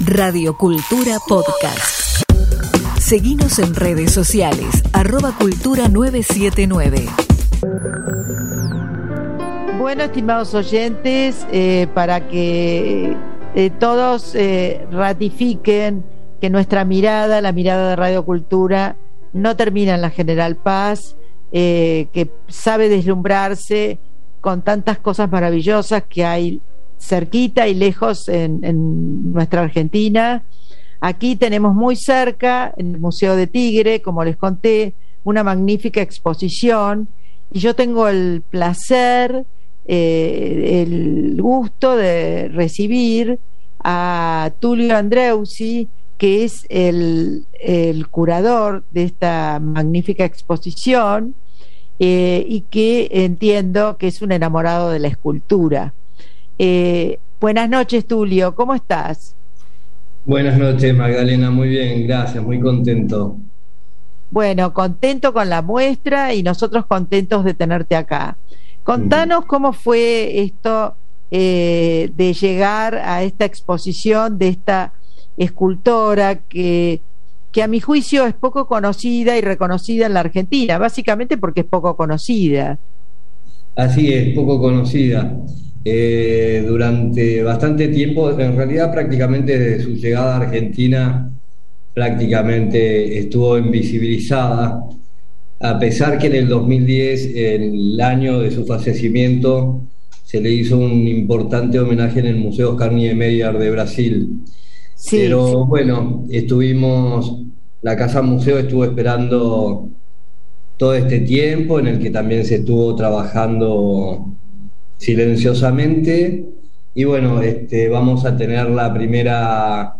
Radio Cultura Podcast. Seguimos en redes sociales, arroba cultura 979. Bueno, estimados oyentes, eh, para que eh, todos eh, ratifiquen que nuestra mirada, la mirada de Radio Cultura, no termina en la General Paz, que sabe deslumbrarse con tantas cosas maravillosas que hay cerquita y lejos en, nuestra Argentina. Aquí tenemos muy cerca, en el Museo de Tigre, como les conté, una magnífica exposición y yo tengo el placer, eh, el gusto de recibir a Tulio Andreusi, que es el, curador de esta magnífica exposición eh, y que entiendo que es un enamorado de la escultura. Eh, buenas noches, Tulio, ¿cómo estás? Buenas noches, Magdalena, muy bien, gracias, muy contento. Bueno, contento con la muestra y nosotros contentos de tenerte acá. Contanos cómo fue esto eh, de llegar a esta exposición de esta escultora que, que a mi juicio es poco conocida y reconocida en la Argentina, básicamente porque es poco conocida. Así es, poco conocida. Eh, durante bastante tiempo, en realidad prácticamente desde su llegada a Argentina, prácticamente estuvo invisibilizada, a pesar que en el 2010, el año de su fallecimiento, se le hizo un importante homenaje en el Museo Oscar Niemeyer de Brasil. Pero bueno, estuvimos, la Casa Museo estuvo esperando todo este tiempo en el que también se estuvo trabajando silenciosamente. Y bueno, este, vamos a tener la primera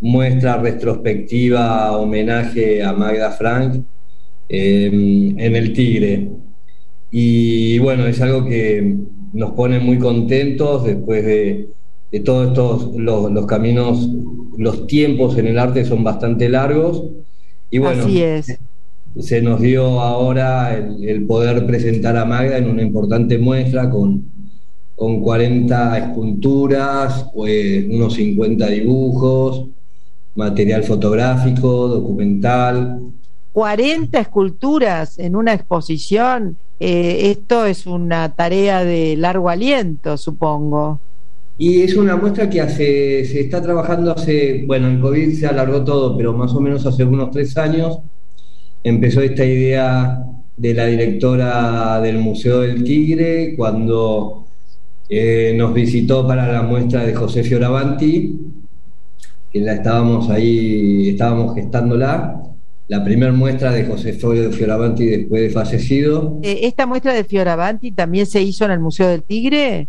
muestra retrospectiva, homenaje a Magda Frank em, en el Tigre. Y bueno, es algo que nos pone muy contentos después de, todos estos, los, caminos, los tiempos en el arte son bastante largos. Y bueno, Así es. se nos dio ahora el poder presentar a Magda en una importante muestra con con 40 esculturas, pues, unos 50 dibujos, material fotográfico, documental. 40 esculturas en una exposición, eh, esto es una tarea de largo aliento, supongo. Y es una muestra que hace, se está trabajando hace, bueno, el COVID se alargó todo, pero más o menos hace unos tres años empezó esta idea de la directora del Museo del Tigre, cuando eh, nos visitó para la muestra de José Fioravanti, que la estábamos ahí, estábamos gestándola. La primera muestra de José Fioravanti después de fallecido. Eh, ¿Esta muestra de Fioravanti también se hizo en el Museo del Tigre?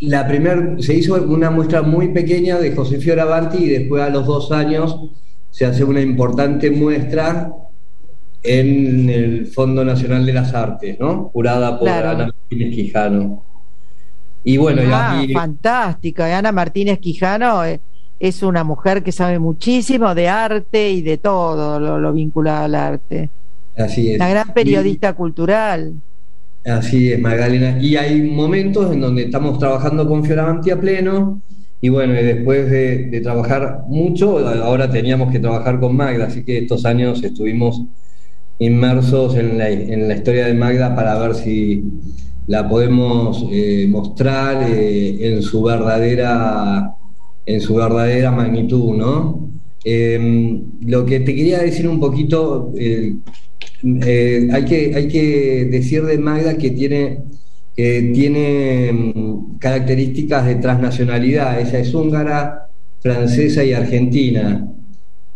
La primera, se hizo una muestra muy pequeña de José Fioravanti y después a los dos años se hace una importante muestra en el Fondo Nacional de las Artes, ¿no? Curada por Ana Martínez Quijano. Y bueno, ah, fantástica. Ana Martínez Quijano eh, es una mujer que sabe muchísimo de arte y de todo lo, vinculado al arte. Así es. Una gran periodista cultural. Así es, Magdalena. Y hay momentos en donde estamos trabajando con Fioravanti a pleno. Y bueno, y después de, trabajar mucho, ahora teníamos que trabajar con Magda, así que estos años estuvimos inmersos en la, en la historia de Magda para ver si la podemos eh, mostrar eh, en su verdadera en su verdadera magnitud, ¿no? Em, lo que te quería decir un poquito, eh, hay, que, hay que decir de Magda que tiene, que tiene em, características de transnacionalidad. Ella es húngara, francesa y argentina.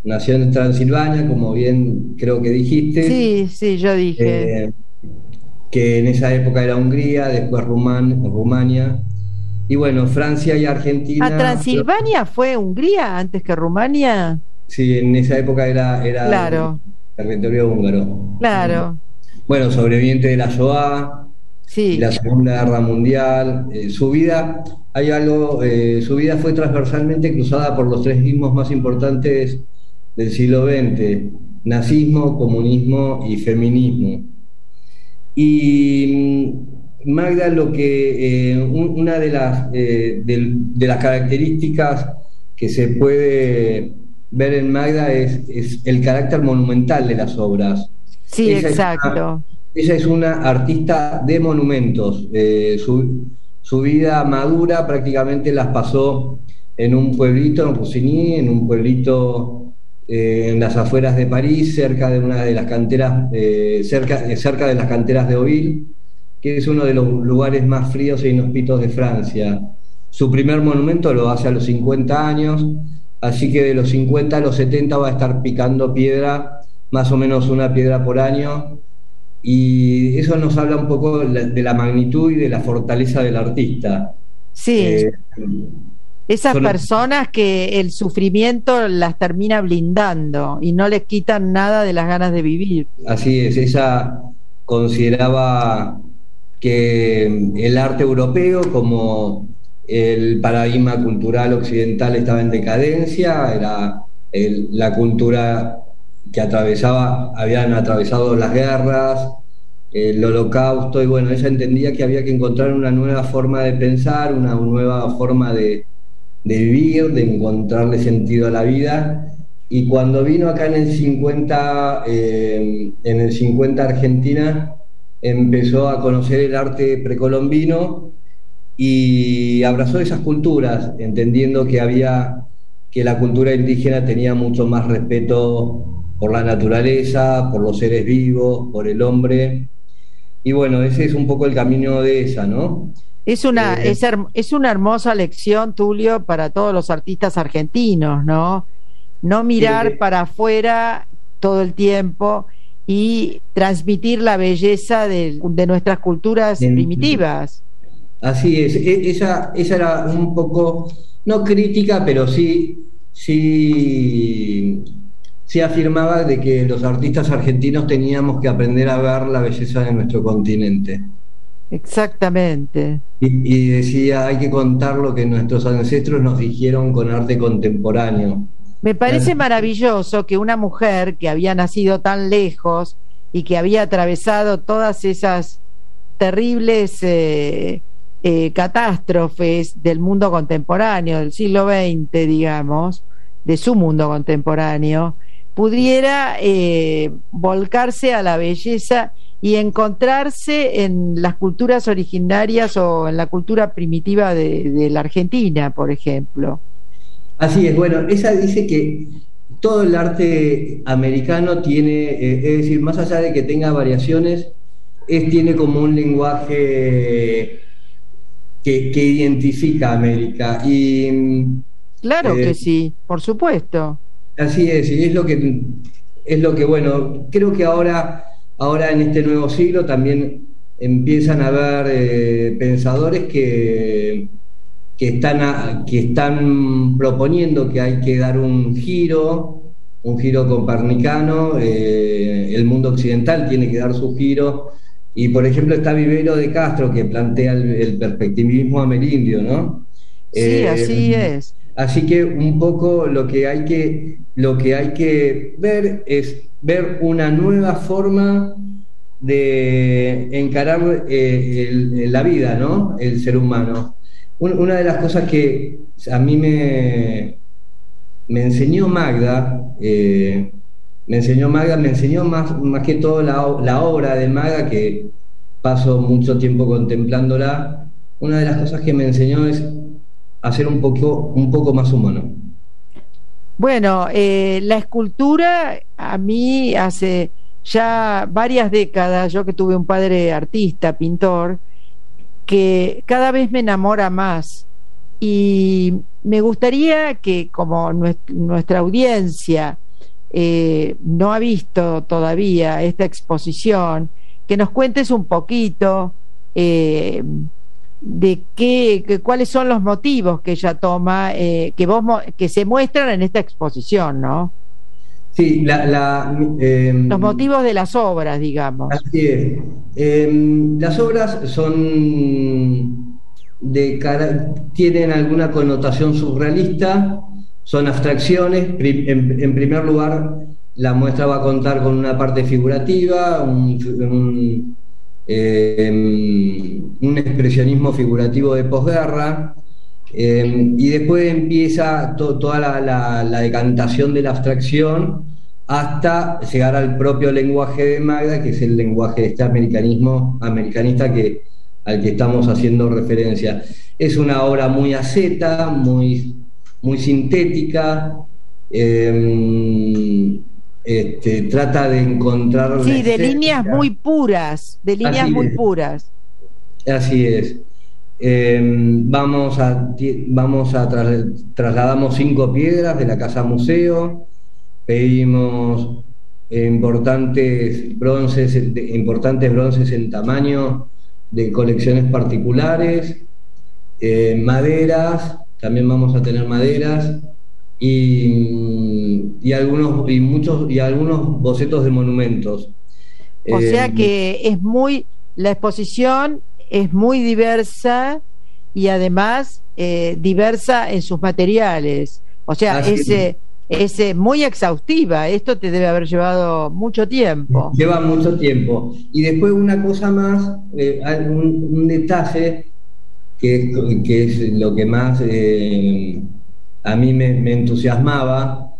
Nació en Transilvania, como bien creo que dijiste. Sí, sí, yo dije que en esa época era Hungría, después Rumania. Y bueno, Francia y Argentina. ¿A Transilvania fue Hungría antes que Rumania? Sí, en esa época era, era claro. territorio húngaro. Claro. Bueno, sobreviviente de la Shoah, sí. la Segunda Guerra Mundial. Eh, su vida, hay algo, eh, su vida fue transversalmente cruzada por los tres ismos más importantes del siglo XX: nazismo, comunismo y feminismo. Y mm, Magda, lo que eh, una de las, eh, de, las características que se puede ver en Magda es, el carácter monumental de las obras. Sí, exacto. ella es una artista de monumentos. Eh, su, su, vida madura prácticamente las pasó en un pueblito, en Roussigny, en un pueblito eh, en las afueras de París, cerca de una de las canteras, eh, cerca, cerca de las canteras de Oville, que es uno de los lugares más fríos e inhóspitos de Francia. Su primer monumento lo hace a los 50 años, así que de los 50 a los 70 va a estar picando piedra, más o menos una piedra por año, y eso nos habla un poco de la magnitud y de la fortaleza del artista. Sí. Eh, esas personas que el sufrimiento las termina blindando y no les quitan nada de las ganas de vivir. Así es, ella consideraba que el arte europeo como el paradigma cultural occidental estaba en decadencia, era la cultura que atravesaba, habían atravesado las guerras, el holocausto, y bueno, ella entendía que había que encontrar una nueva forma de pensar, una nueva forma de, de vivir, de encontrarle sentido a la vida. Y cuando vino acá en el 50, eh, en el 50 Argentina, empezó a conocer el arte precolombino y abrazó esas culturas, entendiendo que había que la cultura indígena tenía mucho más respeto por la naturaleza, por los seres vivos, por el hombre. Y bueno, ese es un poco el camino de esa, ¿no? Es una, eh, es, una hermosa lección, Tulio, para todos los artistas argentinos, ¿no? No mirar para afuera todo el tiempo y transmitir la belleza de, nuestras culturas primitivas. Así es, e, esa, esa era un poco, no crítica, pero sí, sí, sí afirmaba de que los artistas argentinos teníamos que aprender a ver la belleza de nuestro continente. Exactamente. Y, decía, hay que contar lo que nuestros ancestros nos dijeron con arte contemporáneo. Me parece maravilloso que una mujer que había nacido tan lejos y que había atravesado todas esas terribles eh, eh, catástrofes del mundo contemporáneo, del siglo XX, digamos, de su mundo contemporáneo, pudiera eh, volcarse a la belleza y encontrarse en las culturas originarias o en la cultura primitiva de, la Argentina, por ejemplo. Así es, bueno, esa dice que todo el arte americano tiene, eh, es decir, más allá de que tenga variaciones, es, tiene como un lenguaje que, identifica a América. Y, claro que eh, sí, por supuesto. Así es, y es lo que, es lo que, bueno, creo que ahora Ahora en este nuevo siglo también empiezan a haber eh, pensadores que, que, están que están proponiendo que hay que dar un giro, un giro copernicano, eh, el mundo occidental tiene que dar su giro, y por ejemplo está Vivero de Castro que plantea el, perspectivismo amerindio, ¿no? Sí, eh, así es. Así que un poco lo que hay que, lo que, hay que ver es ver una nueva forma de encarar eh, la vida, ¿no? El ser humano. una de las cosas que a mí me, me enseñó Magda, eh, me enseñó Magda, me enseñó más, más que todo la, la, obra de Magda, que paso mucho tiempo contemplándola. Una de las cosas que me enseñó es hacer un poco, un poco más humano. Bueno, eh, la escultura a mí hace ya varias décadas, yo que tuve un padre artista, pintor, que cada vez me enamora más. Y me gustaría que como nuestra audiencia eh, no ha visto todavía esta exposición, que nos cuentes un poquito eh, de qué, cuáles son los motivos que ella toma, eh, que vos que se muestran en esta exposición, ¿no? Sí, la, em, los motivos de las obras, digamos. Así es. Em, las obras son de cara, tienen alguna connotación surrealista, son abstracciones. En, primer lugar, la muestra va a contar con una parte figurativa, un Em, un expresionismo figurativo de posguerra, Eh, y después empieza toda la, decantación de la abstracción hasta llegar al propio lenguaje de Magda, que es el lenguaje de este americanismo americanista al que estamos haciendo referencia. Es una obra muy aceta, muy, muy sintética, eh, este, trata de encontrar... Sí, de líneas muy puras, de líneas muy puras. Así es. Em, vamos a, vamos a trasladamos cinco piedras de la casa museo, pedimos importantes bronces, importantes bronces en tamaño de colecciones particulares, eh, maderas, también vamos a tener maderas y, y, algunos y muchos y algunos bocetos de monumentos. O sea em, que es muy la exposición es muy diversa y además eh, diversa en sus materiales. O sea, es, es, muy exhaustiva. Esto te debe haber llevado mucho tiempo. Lleva mucho tiempo. Y después una cosa más, eh, un, detalle que, que, es lo que más eh, a mí me, entusiasmaba.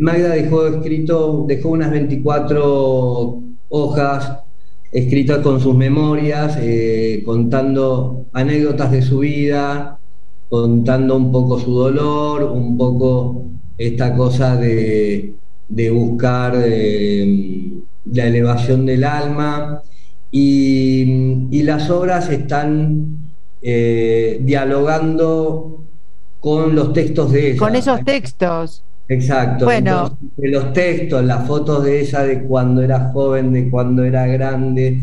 Magda dejó escrito, dejó unas 24 hojas escrita con sus memorias, eh, contando anécdotas de su vida, contando un poco su dolor, un poco esta cosa de, buscar eh, la elevación del alma. Y, las obras están eh, dialogando con los textos de ella. Con esos textos. Exacto. Bueno. los textos, las fotos de ella de cuando era joven, de cuando era grande,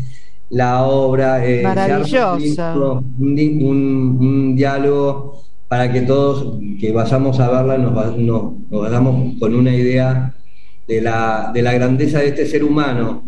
la obra. Eh, Maravillosa. Un, diálogo para que todos que vayamos a verla nos, nos, vayamos con una idea de la, de la grandeza de este ser humano,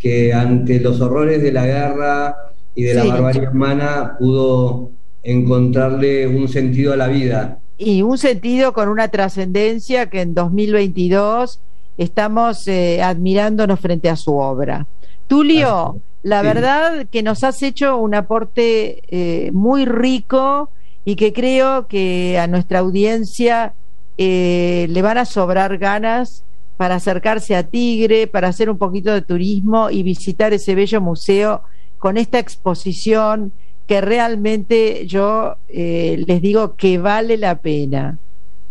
que ante los horrores de la guerra y de la barbarie humana pudo encontrarle un sentido a la vida. Y un sentido con una trascendencia que en 2022 estamos eh, admirándonos frente a su obra. Tulio, la verdad que nos has hecho un aporte eh, muy rico y que creo que a nuestra audiencia eh, le van a sobrar ganas para acercarse a Tigre, para hacer un poquito de turismo y visitar ese bello museo con esta exposición que realmente yo eh, les digo que vale la pena.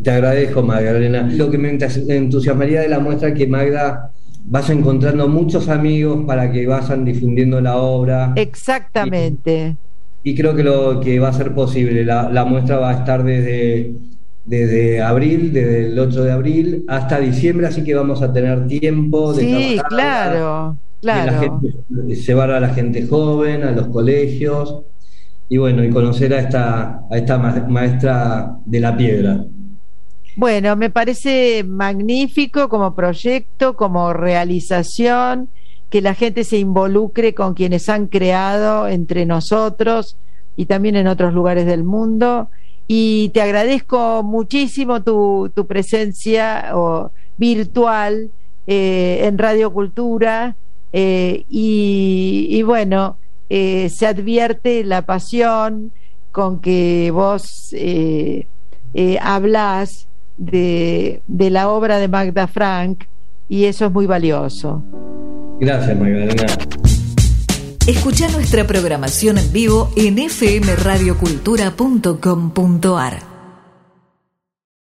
Te agradezco, Magdalena. Lo que me entusiasmaría de la muestra es que Magda vas encontrando muchos amigos para que vayan difundiendo la obra. Exactamente. Y, creo que lo que va a ser posible, la, muestra va a estar desde, desde abril, desde el 8 de abril hasta diciembre, así que vamos a tener tiempo de Sí, claro, claro. llevar a la gente joven, a los colegios y bueno, y conocer a esta, a esta maestra de la piedra. Bueno, me parece magnífico como proyecto, como realización, que la gente se involucre con quienes han creado entre nosotros y también en otros lugares del mundo. Y te agradezco muchísimo tu, tu presencia virtual eh, en Radio Cultura. Eh, y, y bueno, eh, se advierte la pasión con que vos eh, eh, hablas de, de, la obra de Magda Frank y eso es muy valioso. Gracias, Magdalena. Escucha nuestra programación en vivo en fmradiocultura.com.ar.